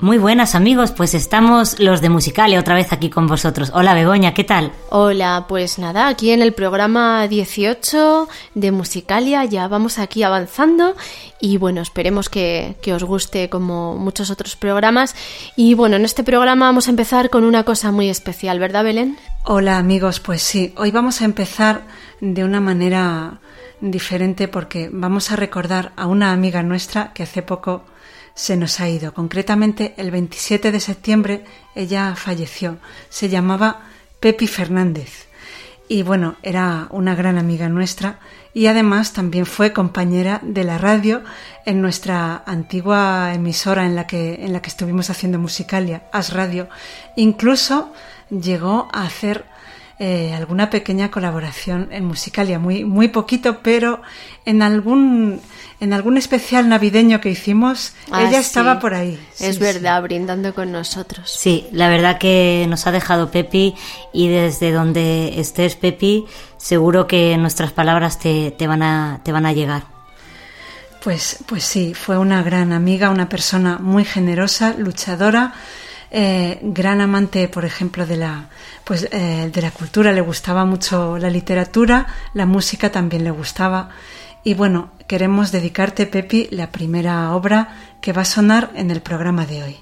Muy buenas amigos, pues estamos los de Musicalia otra vez aquí con vosotros. Hola Begoña, ¿qué tal? Hola, pues nada, aquí en el programa 18 de Musicalia ya vamos aquí avanzando y bueno, esperemos que, que, os guste como muchos otros programas. Y bueno, en este programa vamos a empezar con una cosa muy especial, ¿verdad Belén? Hola amigos, pues sí, hoy vamos a empezar de una manera diferente porque vamos a recordar a una amiga nuestra que hace poco se nos ha ido. Concretamente, el 27 de septiembre ella falleció. Se llamaba Pepi Fernández. Y bueno, era una gran amiga nuestra y además también fue compañera de la radio en nuestra antigua emisora en la que, en la que estuvimos haciendo musicalia, As Radio. Incluso llegó a hacer eh, alguna pequeña colaboración en Musicalia, muy, muy poquito, pero en algún, en algún especial navideño que hicimos, Ah, ella sí. estaba por ahí. Es Sí, verdad, brindando con nosotros. Sí, la verdad que nos ha dejado Pepi y desde donde estés Pepi, seguro que nuestras palabras te, te van, a, te van a llegar. Pues, pues sí, fue una gran amiga, una persona muy generosa, luchadora, eh, gran amante, por ejemplo, de la, pues, eh, de la cultura. Le gustaba mucho la literatura, la música también le gustaba. Y bueno, queremos dedicarte, Pepi, la primera obra que va a sonar en el programa de hoy.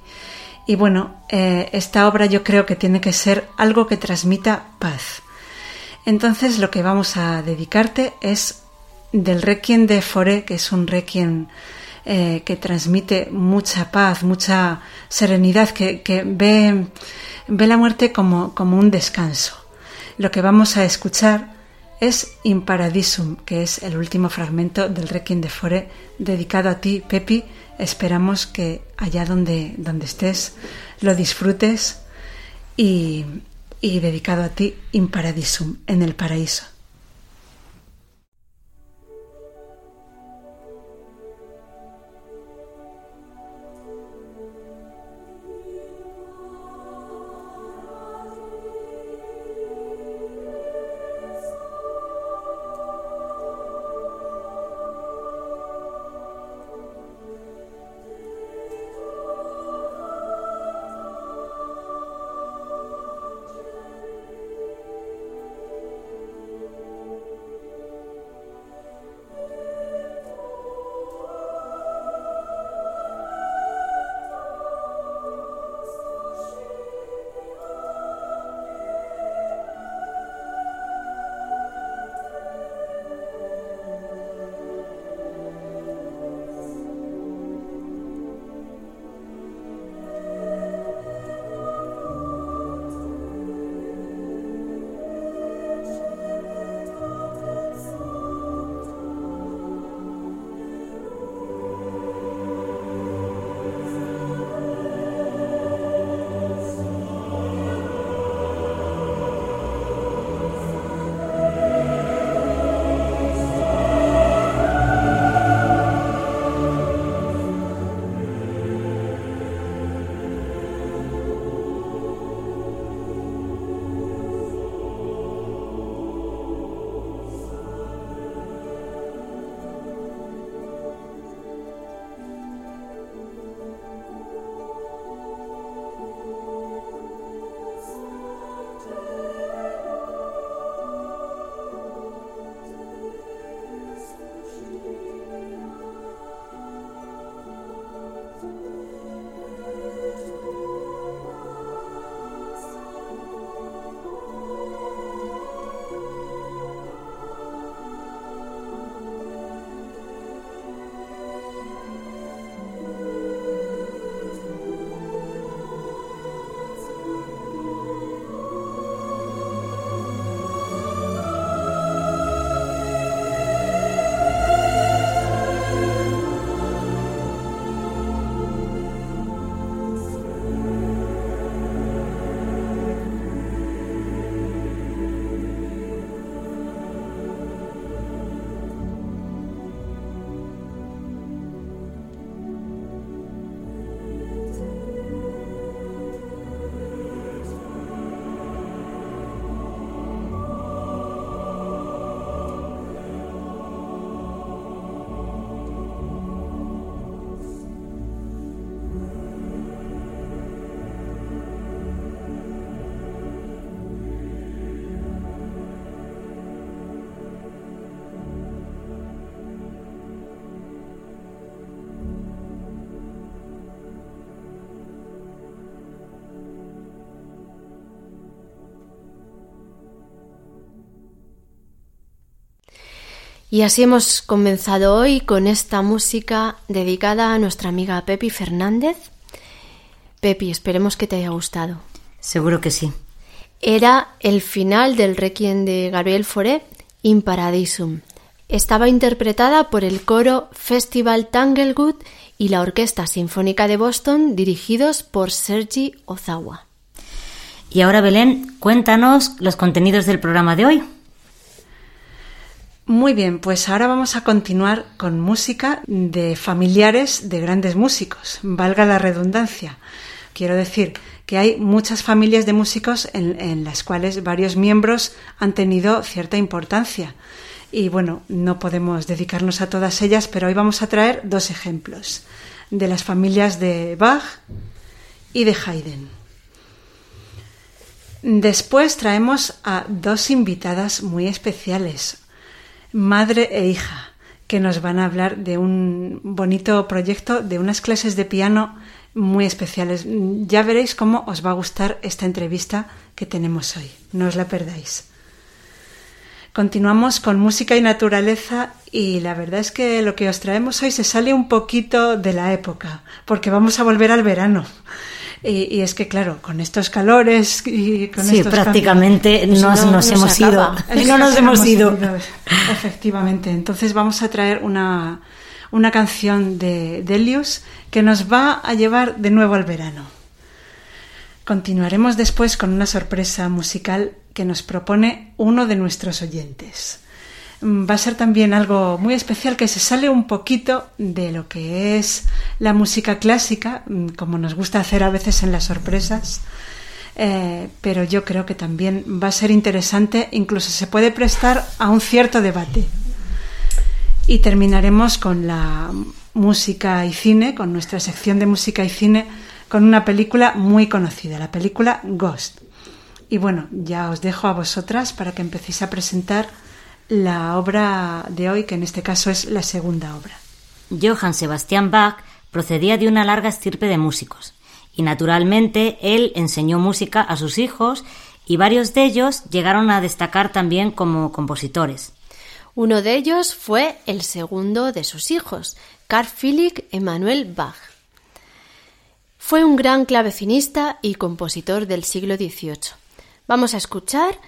Y bueno, eh, esta obra yo creo que tiene que ser algo que transmita paz. Entonces lo que vamos a dedicarte es del Requiem de Foré, que es un Requiem eh, que transmite mucha paz, mucha serenidad, que, que ve, ve la muerte como, como un descanso. Lo que vamos a escuchar es In Paradisum, que es el último fragmento del Requiem de Foré, dedicado a ti, Pepi. Esperamos que allá donde, donde estés lo disfrutes y, y dedicado a ti, In Paradisum, en el paraíso. Y así hemos comenzado hoy con esta música dedicada a nuestra amiga Pepi Fernández. Pepi, esperemos que te haya gustado. Seguro que sí. Era el final del Requiem de Gabriel Fauré, In Paradisum. Estaba interpretada por el coro Festival Tanglewood y la Orquesta Sinfónica de Boston, dirigidos por Sergi Ozawa. Y ahora, Belén, cuéntanos los contenidos del programa de hoy. Muy bien, pues ahora vamos a continuar con música de familiares de grandes músicos, valga la redundancia. Quiero decir que hay muchas familias de músicos en, las cuales varios miembros han tenido cierta importancia. Y bueno, no podemos dedicarnos a todas ellas, pero hoy vamos a traer dos ejemplos de las familias de Bach y de Haydn. Después traemos a dos invitadas muy especiales, madre e hija, que nos van a hablar de un bonito proyecto, de unas clases de piano muy especiales. Ya veréis cómo os va a gustar esta entrevista que tenemos hoy. No os la perdáis. Continuamos con música y naturaleza y la verdad es que lo que os traemos hoy se sale un poquito de la época, porque vamos a volver al verano. Y, es que, claro, con estos calores y con sí, prácticamente nos, no, nos, hemos ido. no nos hemos ido. Efectivamente. Entonces vamos a traer una, una canción de Delius que nos va a llevar de nuevo al verano. Continuaremos después con una sorpresa musical que nos propone uno de nuestros oyentes. Mm, va a ser también algo muy especial que se sale un poquito de lo que es la música clásica, mm, como nos gusta hacer a veces en las sorpresas, eh, pero yo creo que también va a ser interesante, incluso se puede prestar a un cierto debate. Y terminaremos con la música y cine, con nuestra sección de música y cine, con una película muy conocida, la película Ghost. Y bueno, ya os dejo a vosotras para que empecéis a presentar la obra de hoy, que en este caso es la segunda obra. Johann Sebastian Bach procedía de una larga estirpe de músicos, y naturalmente él enseñó música a sus hijos y varios de ellos llegaron a destacar también como compositores. Uno de ellos fue el segundo de sus hijos, Carl Philipp Emanuel Bach. Fue un gran clavecinista y compositor del siglo XVIII. Vamos a escuchar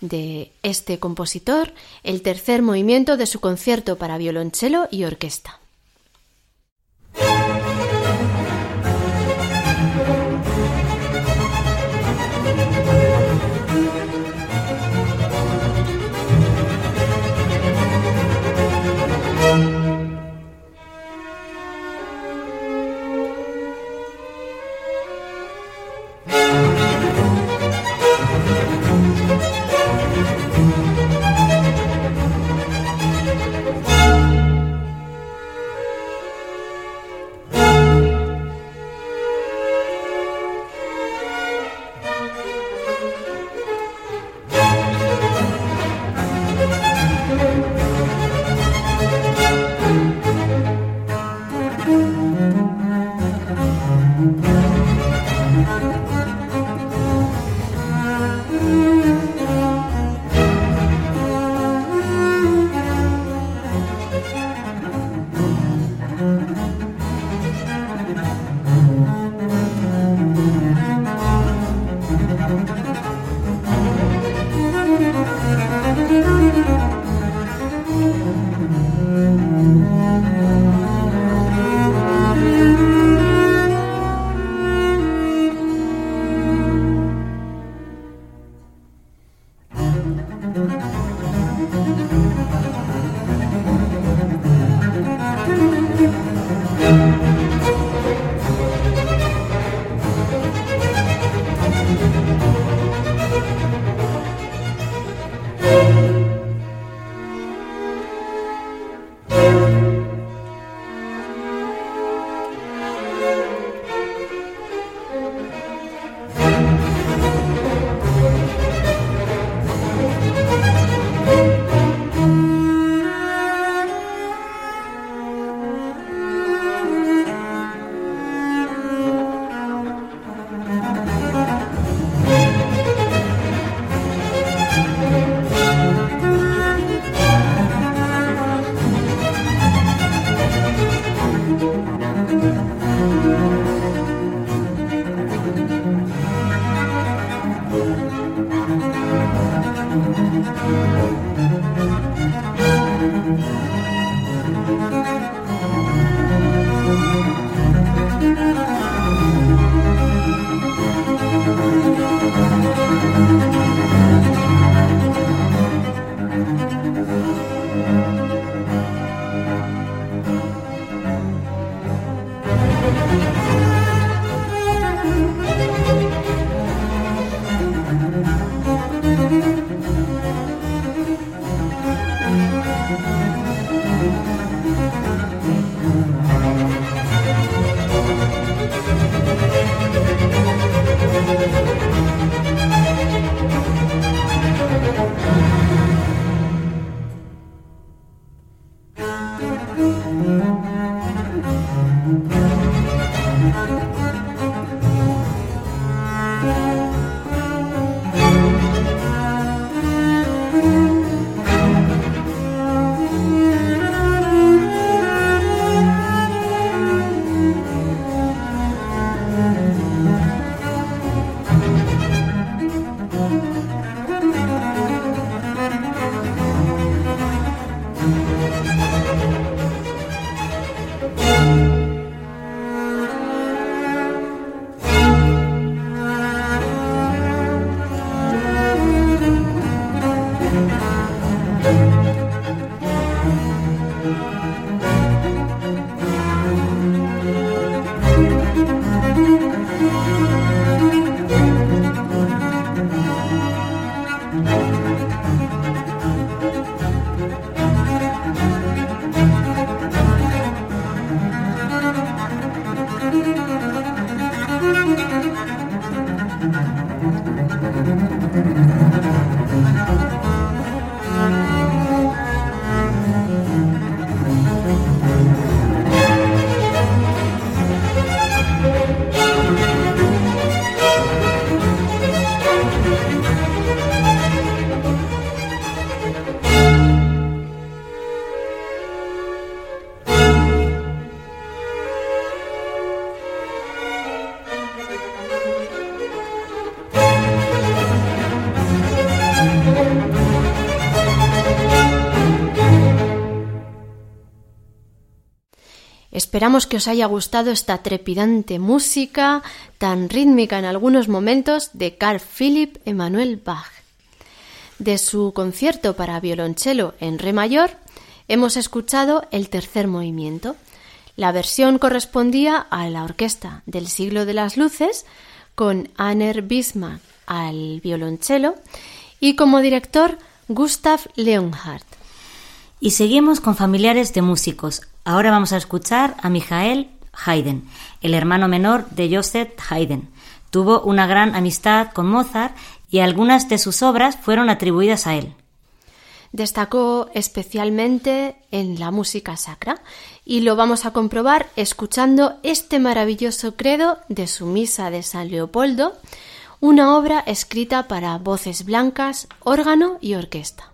de este compositor el tercer movimiento de su concierto para violonchelo y orquesta. Esperamos que os haya gustado esta trepidante música, tan rítmica en algunos momentos, de Carl Philipp Emanuel Bach. De su concierto para violonchelo en re mayor, hemos escuchado el tercer movimiento. La versión correspondía a la orquesta del siglo de las luces, con Anner Bismarck al violonchelo y como director Gustav Leonhardt. Y seguimos con familiares de músicos. Ahora vamos a escuchar a Michael Haydn, el hermano menor de Joseph Haydn. Tuvo una gran amistad con Mozart y algunas de sus obras fueron atribuidas a él. Destacó especialmente en la música sacra y lo vamos a comprobar escuchando este maravilloso credo de su Misa de San Leopoldo, una obra escrita para voces blancas, órgano y orquesta.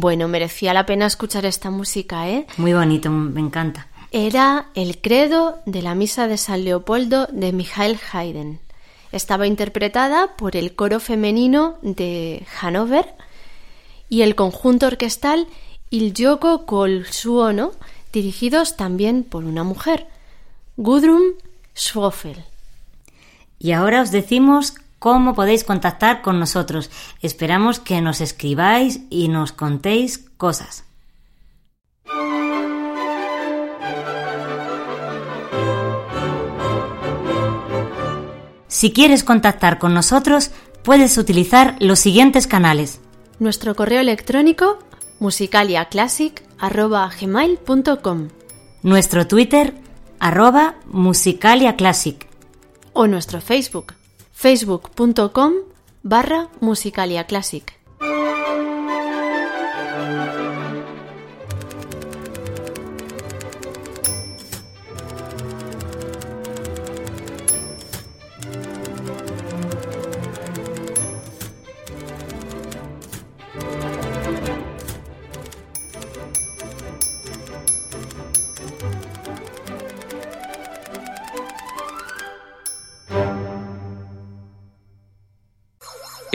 Bueno, merecía la pena escuchar esta música, ¿eh? Muy bonito, me encanta. Era el credo de la Misa de San Leopoldo de Michael Haydn. Estaba interpretada por el coro femenino de Hannover y el conjunto orquestal Il Gioco col Suono, dirigidos también por una mujer, Gudrun Schwofel. Y ahora os decimos cómo podéis contactar con nosotros. Esperamos que nos escribáis y nos contéis cosas. Si quieres contactar con nosotros, puedes utilizar los siguientes canales. Nuestro correo electrónico musicaliaclassic.com Nuestro Twitter arroba musicaliaclassic o nuestro Facebook facebook.com barra musicaliaclassic.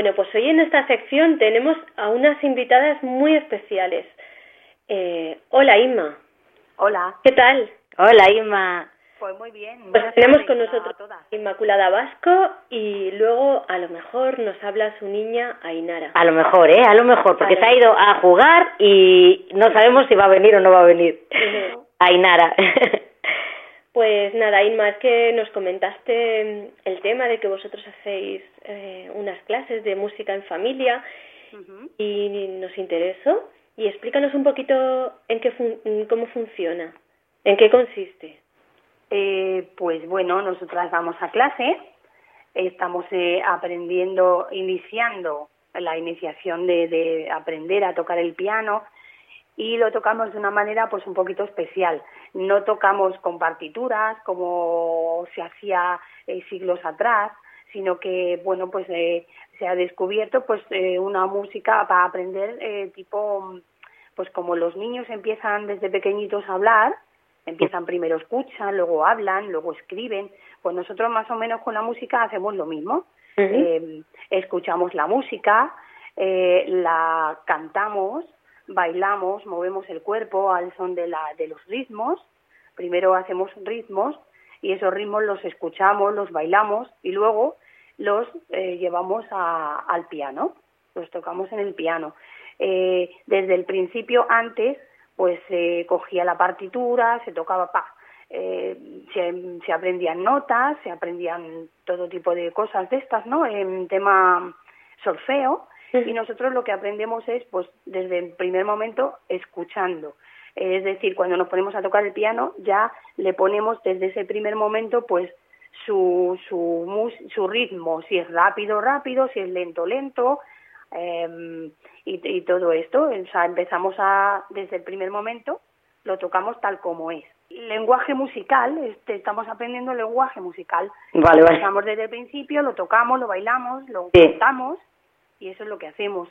Bueno, pues hoy en esta sección tenemos a unas invitadas muy especiales. Eh, hola Inma. Hola. ¿Qué tal? Hola Inma. Pues muy bien. Pues tenemos con nosotros Inmaculada Vasco y luego a lo mejor nos habla su niña Ainara. A lo mejor, ¿eh? A lo mejor, porque se ha ido a jugar y no sabemos si va a venir o no va a venir. Ainara. Pues nada, Inma, es que nos comentaste mm, el tema de que vosotros hacéis eh, unas clases de música en familia y nos interesó. Y explícanos un poquito en qué cómo funciona, en qué consiste. Eh, pues bueno, nosotras vamos a clase, estamos eh, aprendiendo, iniciando la iniciación de, de aprender a tocar el piano y lo tocamos de una manera pues un poquito especial. No tocamos con partituras como se hacía eh, siglos atrás, sino que bueno pues eh, se ha descubierto pues eh, una música para aprender tipo pues como los niños empiezan desde pequeñitos a hablar, empiezan primero escuchan, luego hablan, luego escriben, pues nosotros más o menos con la música hacemos lo mismo. escuchamos la música, la cantamos, bailamos, movemos el cuerpo al son de, la, de los ritmos. Primero hacemos ritmos y esos ritmos los escuchamos, los bailamos y luego los eh, llevamos a, al piano, los tocamos en el piano. Eh, desde el principio, antes, pues se cogía la partitura, se tocaba, pa, eh, se, se, aprendían notas, se aprendían todo tipo de cosas de estas, ¿no? En tema solfeo, y nosotros lo que aprendemos es, pues, desde el primer momento, escuchando. Es decir, cuando nos ponemos a tocar el piano, ya le ponemos desde ese primer momento, pues, su, su, su ritmo, si es rápido, rápido, si es lento, lento, eh, y, y, todo esto. O sea, empezamos a, desde el primer momento, lo tocamos tal como es. Lenguaje musical, este, estamos aprendiendo lenguaje musical. Vale, vale. Empezamos desde el principio, lo tocamos, lo bailamos, lo cantamos y eso es lo que hacemos.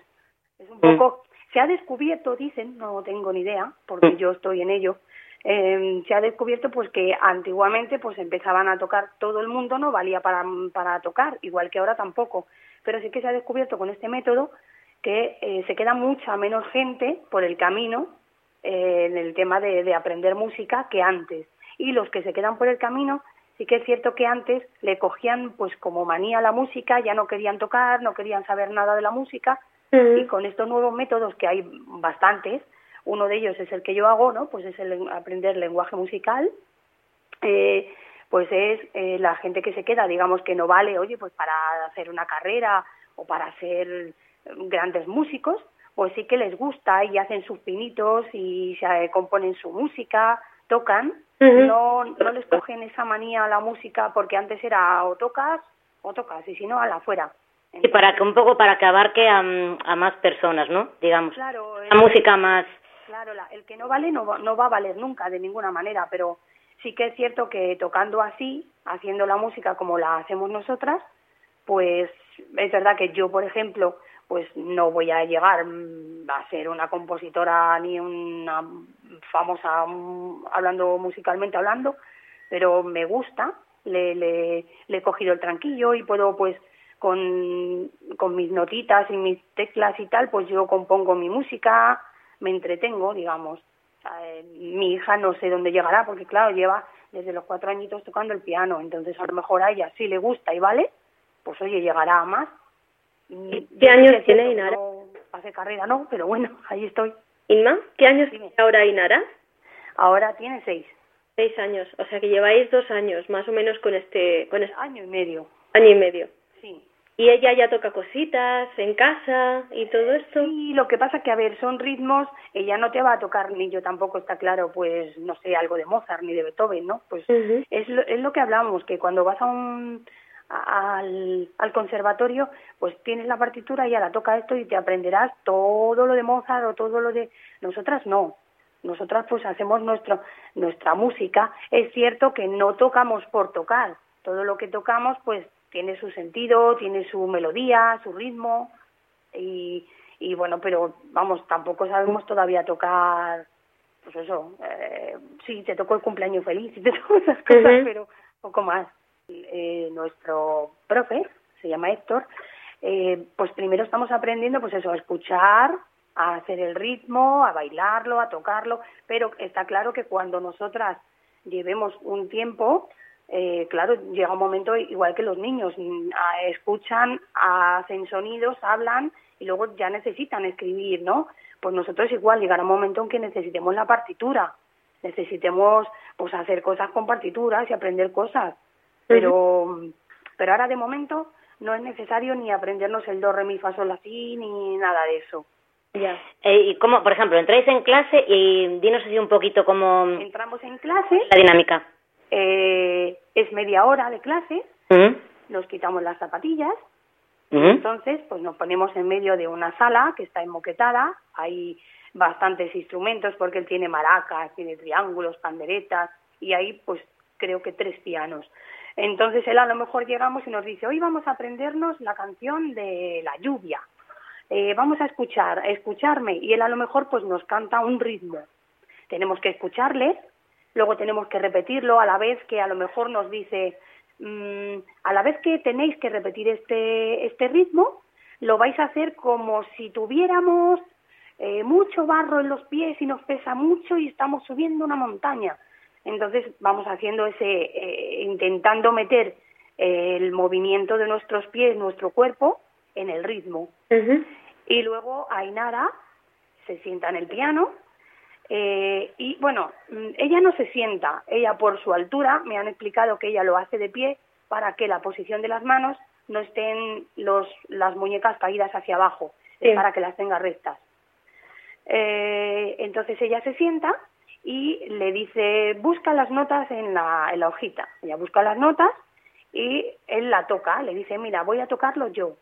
Es un mm. poco, se ha descubierto, dicen, no tengo ni idea, porque mm. yo estoy en ello, eh, se ha descubierto pues que antiguamente pues empezaban a tocar todo el mundo, no valía para, para tocar, igual que ahora tampoco, pero sí que se ha descubierto con este método que eh, se queda mucha menos gente por el camino eh, en el tema de, de aprender música que antes. Y los que se quedan por el camino sí que es cierto que antes le cogían pues como manía la música, ya no querían tocar, no querían saber nada de la música y con estos nuevos métodos que hay bastantes, uno de ellos es el que yo hago, ¿no? Pues es el aprender lenguaje musical. Eh, pues es eh, la gente que se queda, digamos que no vale, oye, pues para hacer una carrera o para ser grandes músicos, pues sí que les gusta y hacen sus pinitos y se componen su música, tocan, no, no les cogen esa manía a la música porque antes era o tocas o tocas y si no, a la fuera. y para que un poco para que abarque a, a más personas, ¿no? Digamos. Claro. La música más. Claro, el que no vale no, no va a valer nunca de ninguna manera, pero sí que es cierto que tocando así, haciendo la música como la hacemos nosotras, pues es verdad que yo, por ejemplo, pues no voy a llegar mm, a ser una compositora ni una famosa mm, hablando musicalmente hablando, pero me gusta, le, le, he cogido el tranquillo y puedo pues con, con mis notitas y mis teclas y tal, pues yo compongo mi música, me entretengo, digamos. Eh, mi hija no sé dónde llegará, porque claro, lleva desde los cuatro añitos tocando el piano, entonces a lo mejor a ella sí le gusta y vale, pues oye, llegará a más. ¿Qué años tiene Inara? No hace carrera, no, pero bueno, ahí estoy. Inma, ¿qué años tiene ahora Inara? Ahora tiene seis. Seis años, o sea que lleváis dos años más o menos con este... Con este... Año y medio. Año y medio. Sí. ¿Y ella ya toca cositas en casa y todo esto? Sí, lo que pasa que, a ver, son ritmos, ella no te va a tocar, ni yo tampoco, está claro, pues, no sé, algo de Mozart ni de Beethoven, ¿no? Pues es, lo, es lo que hablamos, que cuando vas a un, al, al conservatorio, pues tienes la partitura y ahora toca esto y te aprenderás todo lo de Mozart o todo lo de... Nosotras no, nosotras pues hacemos nuestro, nuestra música. Es cierto que no tocamos por tocar, todo lo que tocamos pues tiene su sentido, tiene su melodía, su ritmo y, y bueno, pero vamos, tampoco sabemos todavía tocar, pues eso, eh, sí, te tocó el cumpleaños feliz y te tocó esas cosas, pero poco más. Eh, nuestro profe, se llama Héctor, eh, pues primero estamos aprendiendo pues eso, a escuchar, a hacer el ritmo, a bailarlo, a tocarlo, pero está claro que cuando nosotras llevemos un tiempo, eh, claro, llega un momento igual que los niños, mm, escuchan, hacen sonidos, hablan y luego ya necesitan escribir, ¿no? Pues nosotros igual llegará un momento en que necesitemos la partitura, necesitemos pues hacer cosas con partituras y aprender cosas pero, pero ahora de momento no es necesario ni aprendernos el do, re, mi, fa, sol, la, si, ni nada de eso. Ya. Eh, ¿Y cómo, por ejemplo, entráis en clase y dinos así un poquito cómo... Entramos en clase. La dinámica. Eh, es media hora de clase. Nos quitamos las zapatillas. Entonces, pues nos ponemos en medio de una sala que está enmoquetada. Hay bastantes instrumentos porque él tiene maracas, tiene triángulos, panderetas y hay pues creo que tres pianos. Entonces él a lo mejor llegamos y nos dice, hoy vamos a aprendernos la canción de la lluvia. Eh, vamos a escuchar, a escucharme. Y él a lo mejor pues nos canta un ritmo. Tenemos que escucharle, luego tenemos que repetirlo a la vez que a lo mejor nos dice, mm, a la vez que tenéis que repetir este, este ritmo, lo vais a hacer como si tuviéramos eh, mucho barro en los pies y nos pesa mucho y estamos subiendo una montaña. Entonces vamos haciendo ese, eh, intentando meter eh, el movimiento de nuestros pies, nuestro cuerpo, en el ritmo. Y luego Ainara se sienta en el piano eh, y bueno, mm, ella no se sienta, ella por su altura, me han explicado que ella lo hace de pie para que la posición de las manos no estén los, las muñecas caídas hacia abajo, para que las tenga rectas. entonces ella se sienta y le dice, busca las notas en la, en la hojita. Ella busca las notas y él la toca, le dice, mira, voy a tocarlo yo.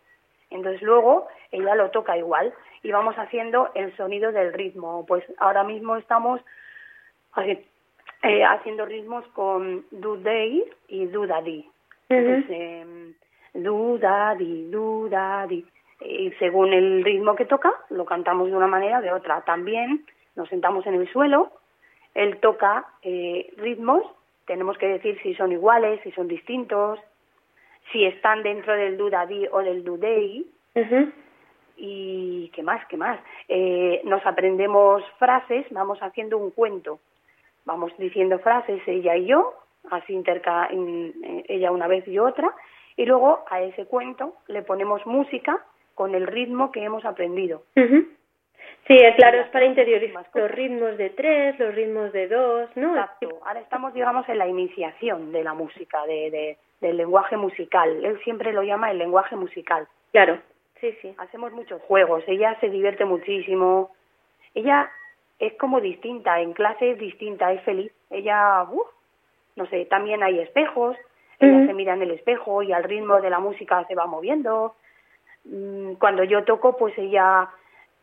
Entonces luego ella lo toca igual y vamos haciendo el sonido del ritmo. Pues ahora mismo estamos eh, haciendo ritmos con do day y do daddy. Em, do daddy, do daddy. Y según el ritmo que toca, lo cantamos de una manera o de otra. También nos sentamos en el suelo él toca eh, ritmos, tenemos que decir si son iguales, si son distintos, si están dentro del dudadí o del dudei. Y qué más, qué más. Eh, nos aprendemos frases, vamos haciendo un cuento. Vamos diciendo frases ella y yo, así interca ella una vez y otra, y luego a ese cuento le ponemos música con el ritmo que hemos aprendido. Sí, claro, es para interiorizar los ritmos de tres, los ritmos de dos, ¿no? Exacto. Ahora estamos, digamos, en la iniciación de la música, de, de, del lenguaje musical. Él siempre lo llama el lenguaje musical. Claro. Sí, sí. Hacemos muchos juegos. Ella se divierte muchísimo. Ella es como distinta, en clase es distinta, es feliz. Ella, uf, no sé, también hay espejos. Ella se mira en el espejo y al ritmo de la música se va moviendo. Mm, Cuando yo toco, pues ella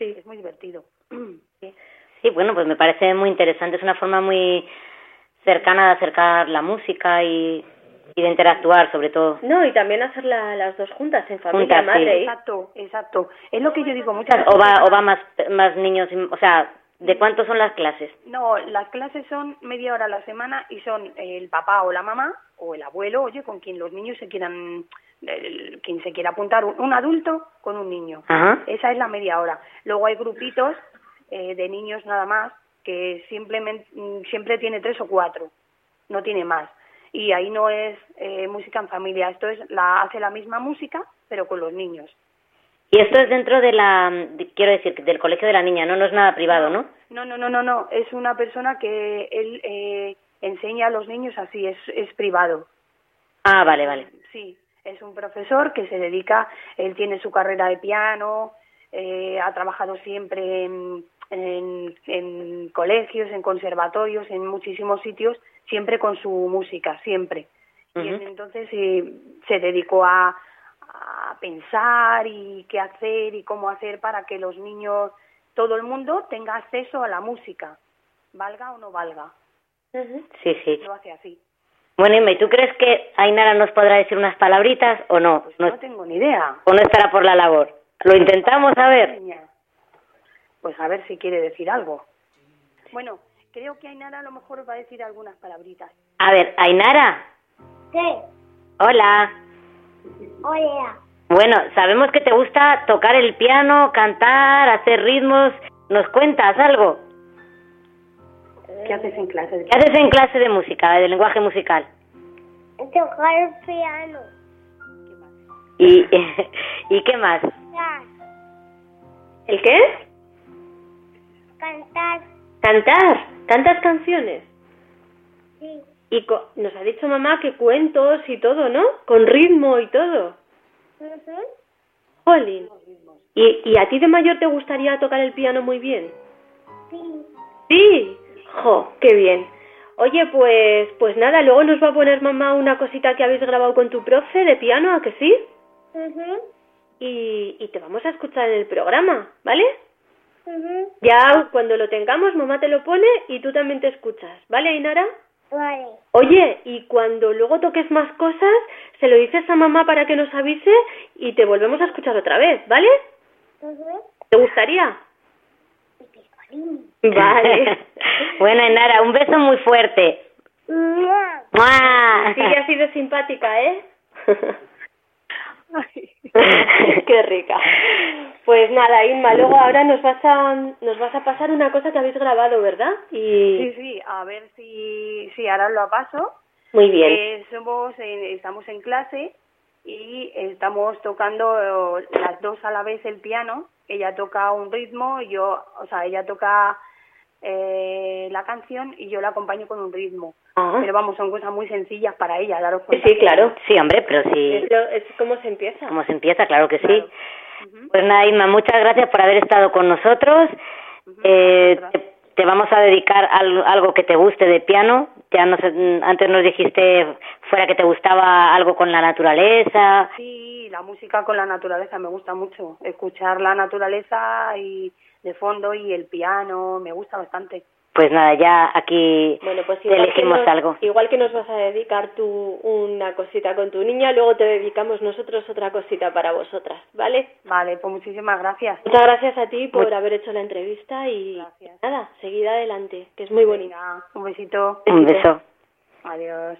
sí. es muy divertido. Sí, bueno, pues me parece muy interesante. Es una forma muy cercana de acercar la música y, y de interactuar, sobre todo. No, y también hacer la- las dos juntas, en familia, Juntas, madre. Exacto, exacto. Es lo que yo digo muchas O va, veces. o va más, más niños, o sea, ¿de cuántos son las clases? No, las clases son media hora a la semana y son el papá o la mamá o el abuelo, oye, con quien los niños se quieran, el- quien se quiera apuntar, un, un adulto con un niño. Ajá. Esa es la media hora. Luego hay grupitos eh, de niños nada más que simplemente mm, siempre tiene tres o cuatro, no tiene más. Y ahí no es eh, música en familia, esto es la hace la misma música pero con los niños. Y esto es dentro de la, de- quiero decir, del colegio de la niña, ¿no? No es nada privado, ¿no? No, no, no, no, no. Es una persona que él eh, enseña a los niños así, es, es privado. Ah, vale, vale. Sí, es un profesor que se dedica, él tiene su carrera de piano, eh, ha trabajado siempre en, en, en colegios, en conservatorios, en muchísimos sitios, siempre con su música, siempre. Y él, entonces eh, se dedicó a, a pensar y qué hacer y cómo hacer para que los niños, todo el mundo tenga acceso a la música, valga o no valga. Sí, sí. Lo hace así. Bueno, Inma, ¿y tú crees que Ainara nos podrá decir unas palabritas o no? no No tengo ni idea. ¿O no estará por la labor? Lo intentamos, a ver. Pues a ver si quiere decir algo. Bueno, creo que Ainara a lo mejor va a decir algunas palabritas. A ver, Ainara. ¿Qué? Hola. Hola. Bueno, sabemos que te gusta tocar el piano, cantar, hacer ritmos. ¿Nos cuentas algo? ¿Qué haces en clase? ¿Qué haces en clase de música, de lenguaje musical? Tocar el piano. ¿Y, ¿y qué más? Cantar. ¿El qué? Cantar. Cantar. ¿Cantas canciones? Sí. Y co- nos ha dicho mamá que cuentos y todo, ¿no? Con ritmo y todo. Ujú. Jolín. ¿Y, ¿Y a ti de mayor te gustaría tocar el piano muy bien? Sí. Sí. Jo, qué bien. Oye, pues, pues nada, luego nos va a poner mamá una cosita que habéis grabado con tu profe de piano, ¿a que sí? Ujú. Y, y te vamos a escuchar en el programa, ¿vale? Ujú. Ya cuando lo tengamos, mamá te lo pone y tú también te escuchas, ¿vale, Ainara? Vale. Oye, y cuando luego toques más cosas, se lo dices a mamá para que nos avise y te volvemos a escuchar otra vez, ¿vale? Ujú. ¿Te gustaría? Vale. bueno, Ainara, un beso muy fuerte. Mua. Sí, ha sido simpática, ¿eh? Qué rica. Pues nada, Inma, luego ahora nos vas a nos vas a pasar una cosa que habéis grabado, ¿verdad? Sí, Y sí, a ver si, si ahora lo paso. muy bien. Eh, somos en- estamos en clase y estamos tocando eh, las dos a la vez el piano. Ella toca un ritmo, y yo, o sea, ella toca eh, la canción y yo la acompaño con un ritmo. Ah. Pero vamos, son cosas muy sencillas para ella, daros Sí, cuenta. sí, claro. Sí, hombre, pero sí. Es, lo- es como se empieza. ¿Cómo se empieza? Claro que sí. Claro. Pues nada, Inma, muchas gracias por haber estado con nosotros. Eh, te, vamos a dedicar al- algo que te guste de piano. Ya no sé, mm, antes nos dijiste fuera que te gustaba algo con la naturaleza. Sí, la música con la naturaleza me gusta mucho. Escuchar la naturaleza y de fondo y el piano me gusta bastante. Pues nada, ya aquí Bueno, pues elegimos nos, algo. igual que nos vas a dedicar tú una cosita con tu niña, luego te dedicamos nosotros otra cosita para vosotras, ¿vale? Vale, pues muchísimas gracias. Muchas gracias a ti por Muy- haber hecho la entrevista y nada, seguid adelante, que es muy bonita. Un besito. Un beso. Adiós.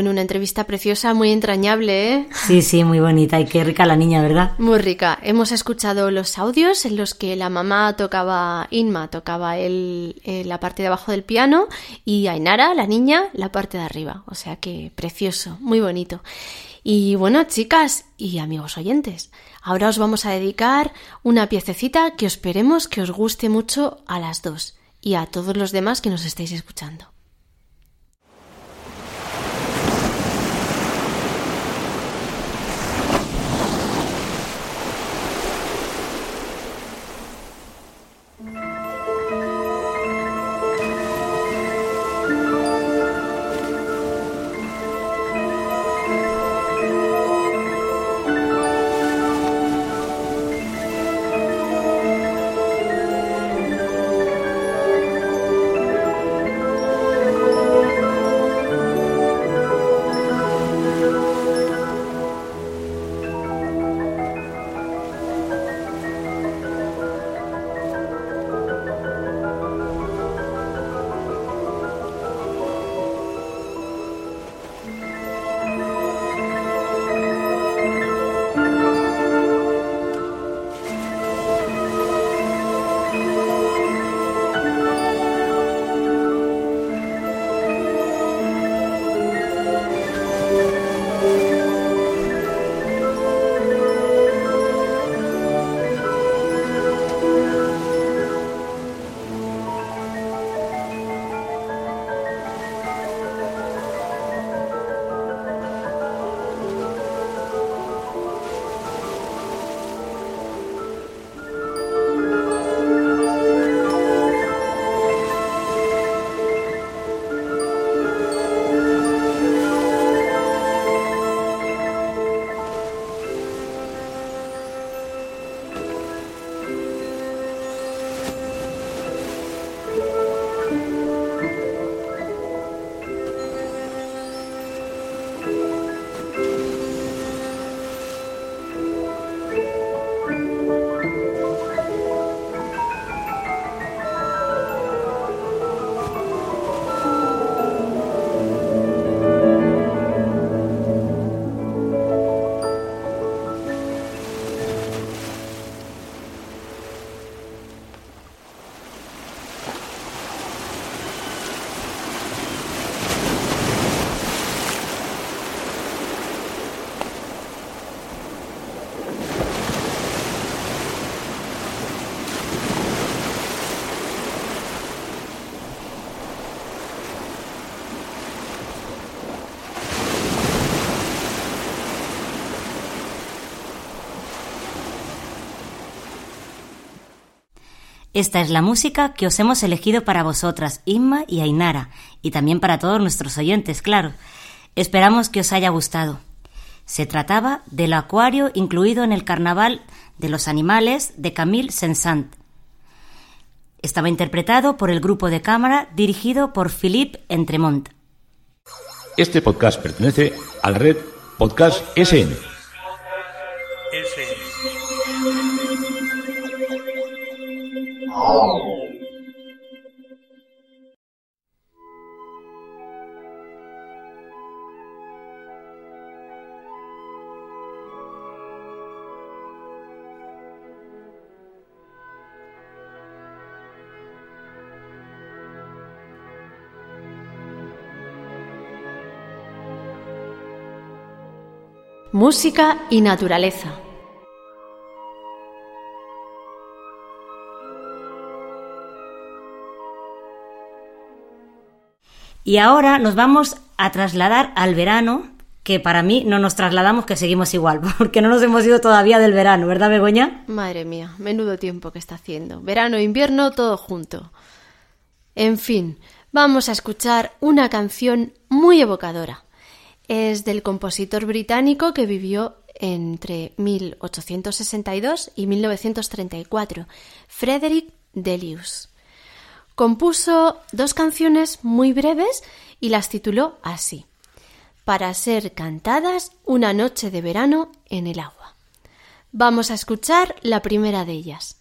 Bueno, una entrevista preciosa, muy entrañable, ¿eh? Sí, sí, muy bonita y qué rica la niña, ¿verdad? Muy rica. Hemos escuchado los audios en los que la mamá tocaba, Inma tocaba el, eh, la parte de abajo del piano y Ainara, la niña, la parte de arriba. O sea que precioso, muy bonito. Y bueno, chicas y amigos oyentes, ahora os vamos a dedicar una piececita que esperemos que os guste mucho a las dos y a todos los demás que nos estáis escuchando. Esta es la música que os hemos elegido para vosotras, Inma y Ainara, y también para todos nuestros oyentes, claro. Esperamos que os haya gustado. Se trataba del acuario incluido en el Carnaval de los Animales de Camille Saint-Saëns. Estaba interpretado por el grupo de cámara dirigido por Philippe Entremont. Este podcast pertenece a la red Podcast SN. Música y naturaleza. Y ahora nos vamos a trasladar al verano, que para mí no nos trasladamos, que seguimos igual, porque no nos hemos ido todavía del verano, ¿verdad, Begoña? Madre mía, menudo tiempo que está haciendo. Verano, invierno, todo junto. En fin, vamos a escuchar una canción muy evocadora. Es del compositor británico que vivió entre 1862 y 1934, Frederick Delius. Compuso dos canciones muy breves y las tituló así: Para ser cantadas una noche de verano en el agua. Vamos a escuchar la primera de ellas.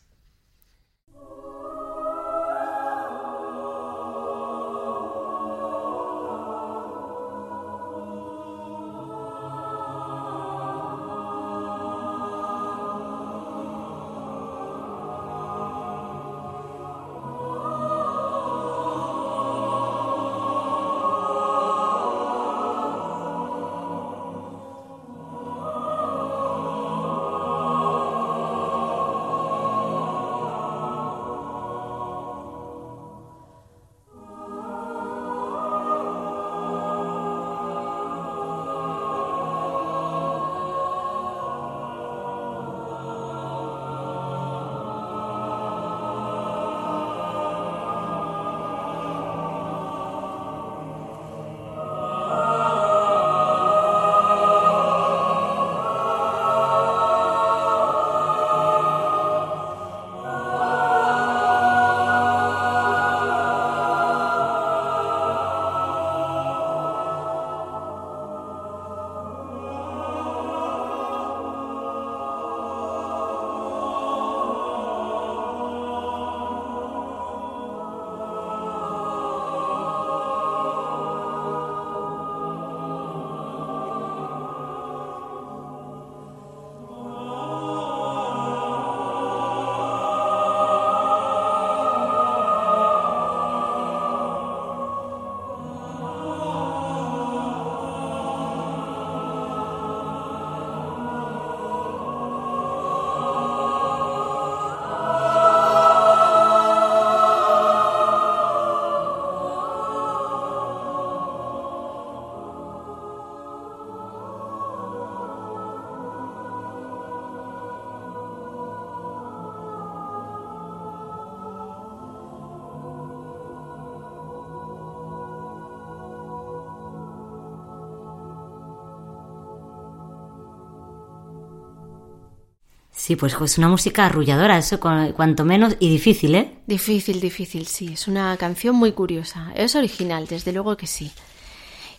Sí, pues es una música arrulladora, eso cuanto menos, y difícil, ¿eh? Difícil, difícil, sí. Es una canción muy curiosa. Es original, desde luego que sí.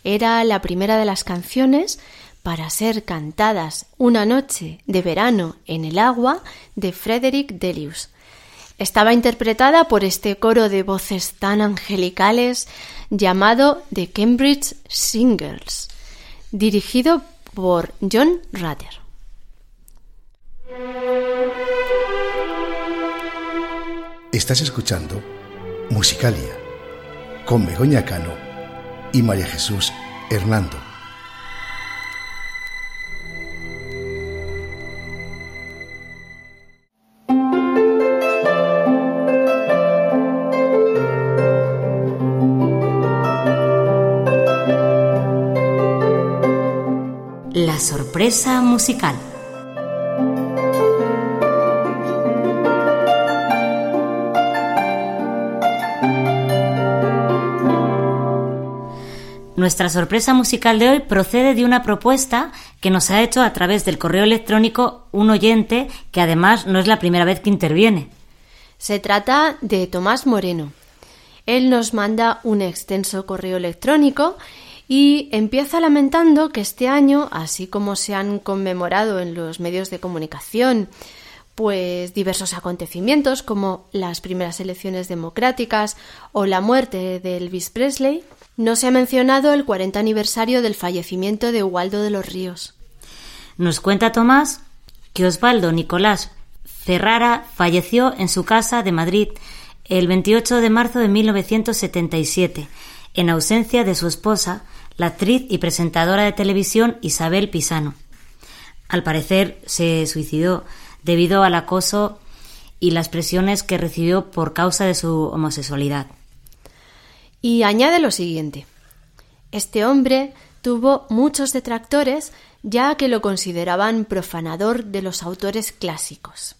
Era la primera de las canciones para ser cantadas una noche de verano en el agua de Frederick Delius. Estaba interpretada por este coro de voces tan angelicales llamado The Cambridge Singers, dirigido por John Rutter. Estás escuchando Musicalia con Begoña Cano y María Jesús Hernando. La sorpresa musical. Nuestra sorpresa musical de hoy procede de una propuesta que nos ha hecho a través del correo electrónico un oyente que además no es la primera vez que interviene. Se trata de Tomás Moreno. Él nos manda un extenso correo electrónico y empieza lamentando que este año, así como se han conmemorado en los medios de comunicación, pues diversos acontecimientos como las primeras elecciones democráticas o la muerte de Elvis Presley, no se ha mencionado el 40 aniversario del fallecimiento de Ubaldo de los Ríos. Nos cuenta Tomás que Osvaldo Nicolás Ferrara falleció en su casa de Madrid el 28 de marzo de 1977, en ausencia de su esposa, la actriz y presentadora de televisión Isabel Pisano. Al parecer se suicidó debido al acoso y las presiones que recibió por causa de su homosexualidad. Y añade lo siguiente. Este hombre tuvo muchos detractores ya que lo consideraban profanador de los autores clásicos.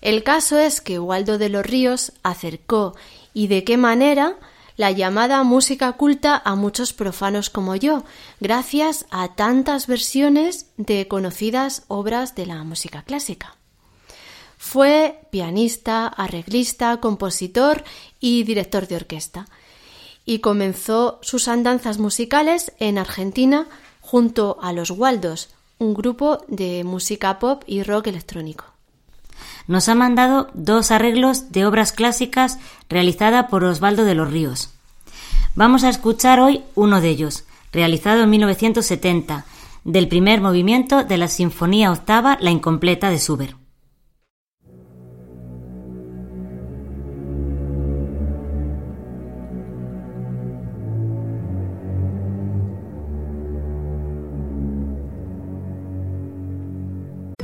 El caso es que Waldo de los Ríos acercó y de qué manera la llamada música culta a muchos profanos como yo, gracias a tantas versiones de conocidas obras de la música clásica. Fue pianista, arreglista, compositor y director de orquesta, y comenzó sus andanzas musicales en Argentina junto a los Waldos, un grupo de música pop y rock electrónico nos ha mandado dos arreglos de obras clásicas realizada por Osvaldo de los Ríos. Vamos a escuchar hoy uno de ellos, realizado en 1970, del primer movimiento de la Sinfonía Octava La Incompleta de Schubert.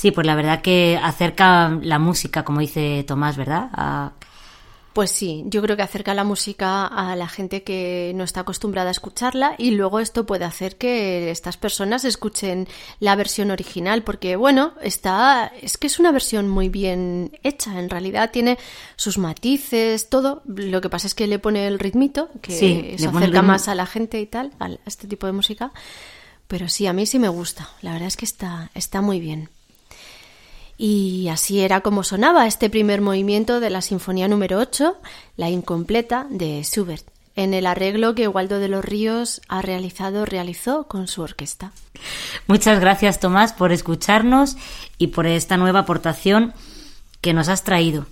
Sí, pues la verdad que acerca la música, como dice Tomás, ¿verdad? A, Pues sí, yo creo que acerca la música a la gente que no está acostumbrada a escucharla y luego esto puede hacer que estas personas escuchen la versión original porque bueno, está es que es una versión muy bien hecha, en realidad tiene sus matices, todo, lo que pasa es que le pone el ritmito que Sí, el acerca más a la gente y tal, a este tipo de música, pero sí, a mí sí me gusta, la verdad es que está está muy bien. Y así era como sonaba este primer movimiento de la Sinfonía número 8, la incompleta de Schubert, en el arreglo que Waldo de los Ríos ha realizado, realizó con su orquesta. Muchas gracias, Tomás, por escucharnos y por esta nueva aportación que nos has traído.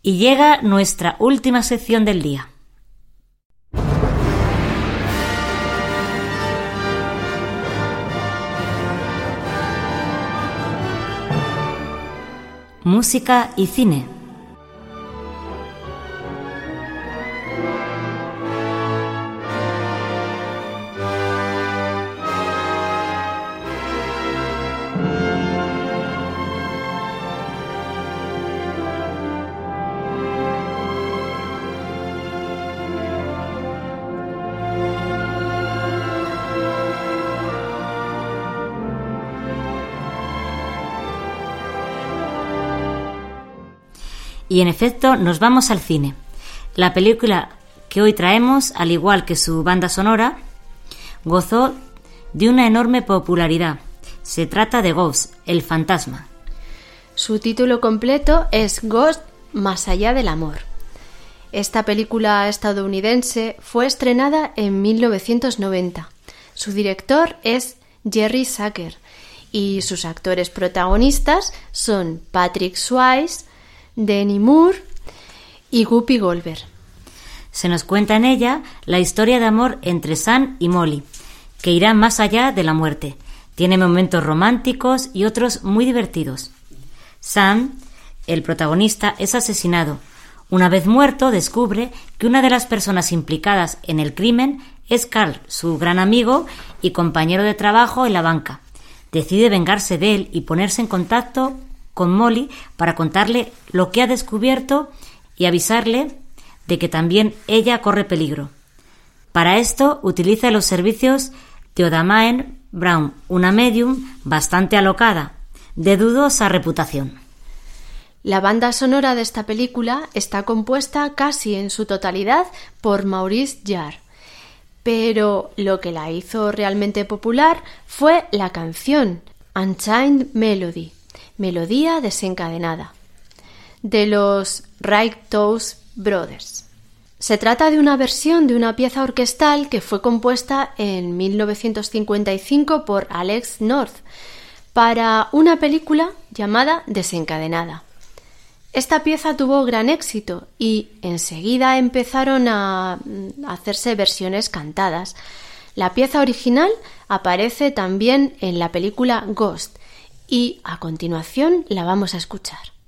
Y llega nuestra última sección del día. Música y cine. Y en efecto, nos vamos al cine. La película que hoy traemos, al igual que su banda sonora, gozó de una enorme popularidad. Se trata de Ghost, el fantasma. Su título completo es Ghost Más allá del amor. Esta película estadounidense fue estrenada en 1990. Su director es Jerry Zucker y sus actores protagonistas son Patrick Swayze, Demi Moore y Guppy Goldberg. Se nos cuenta en ella la historia de amor entre Sam y Molly, que irá más allá de la muerte. Tiene momentos románticos y otros muy divertidos. Sam, el protagonista, es asesinado. Una vez muerto, descubre que una de las personas implicadas en el crimen es Carl, su gran amigo y compañero de trabajo en la banca. Decide vengarse de él y ponerse en contacto con Molly para contarle lo que ha descubierto y avisarle de que también ella corre peligro. Para esto utiliza los servicios de Odamaen Brown, una medium bastante alocada, de dudosa reputación. La banda sonora de esta película está compuesta casi en su totalidad por Maurice Jarre, pero lo que la hizo realmente popular fue la canción Unchained Melody, Melodía desencadenada, de los Righteous Brothers. Se trata de una versión de una pieza orquestal que fue compuesta en 1955 por Alex North para una película llamada Desencadenada. Esta pieza tuvo gran éxito y enseguida empezaron a mm, hacerse versiones cantadas. La pieza original aparece también en la película Ghost y a continuación la vamos a escuchar.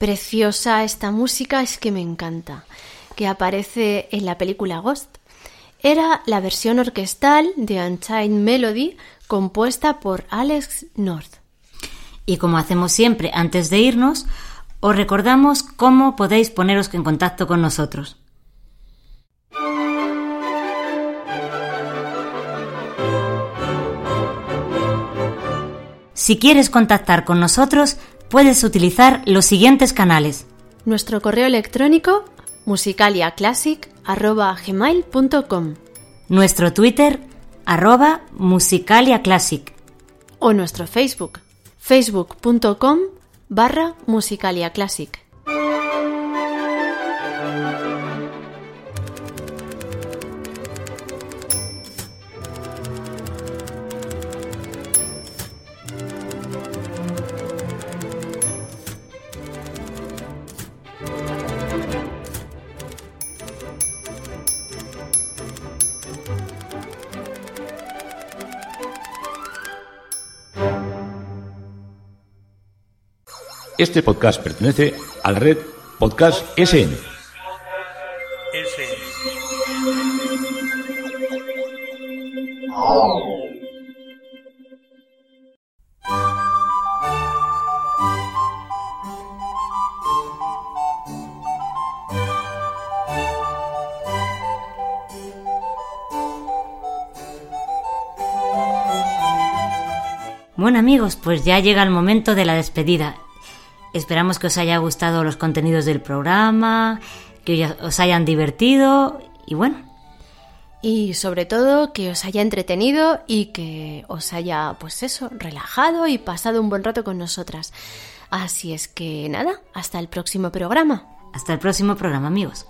Preciosa esta música, es que me encanta, que aparece en la película Ghost. Era la versión orquestal de Unchained Melody compuesta por Alex North. Y como hacemos siempre antes de irnos, os recordamos cómo podéis poneros en contacto con nosotros. Si quieres contactar con nosotros, puedes utilizar los siguientes canales. Nuestro correo electrónico musicaliaclassic.gmail.com Nuestro Twitter arroba musicaliaclassic o nuestro Facebook facebook.com barra musicaliaclassic. Este podcast pertenece a la red Podcast SN. Bueno amigos, pues ya llega el momento de la despedida. Esperamos que os haya gustado los contenidos del programa, que os hayan divertido y bueno. Y sobre todo que os haya entretenido y que os haya, pues eso, relajado y pasado un buen rato con nosotras. Así es que nada, hasta el próximo programa. Hasta el próximo programa amigos.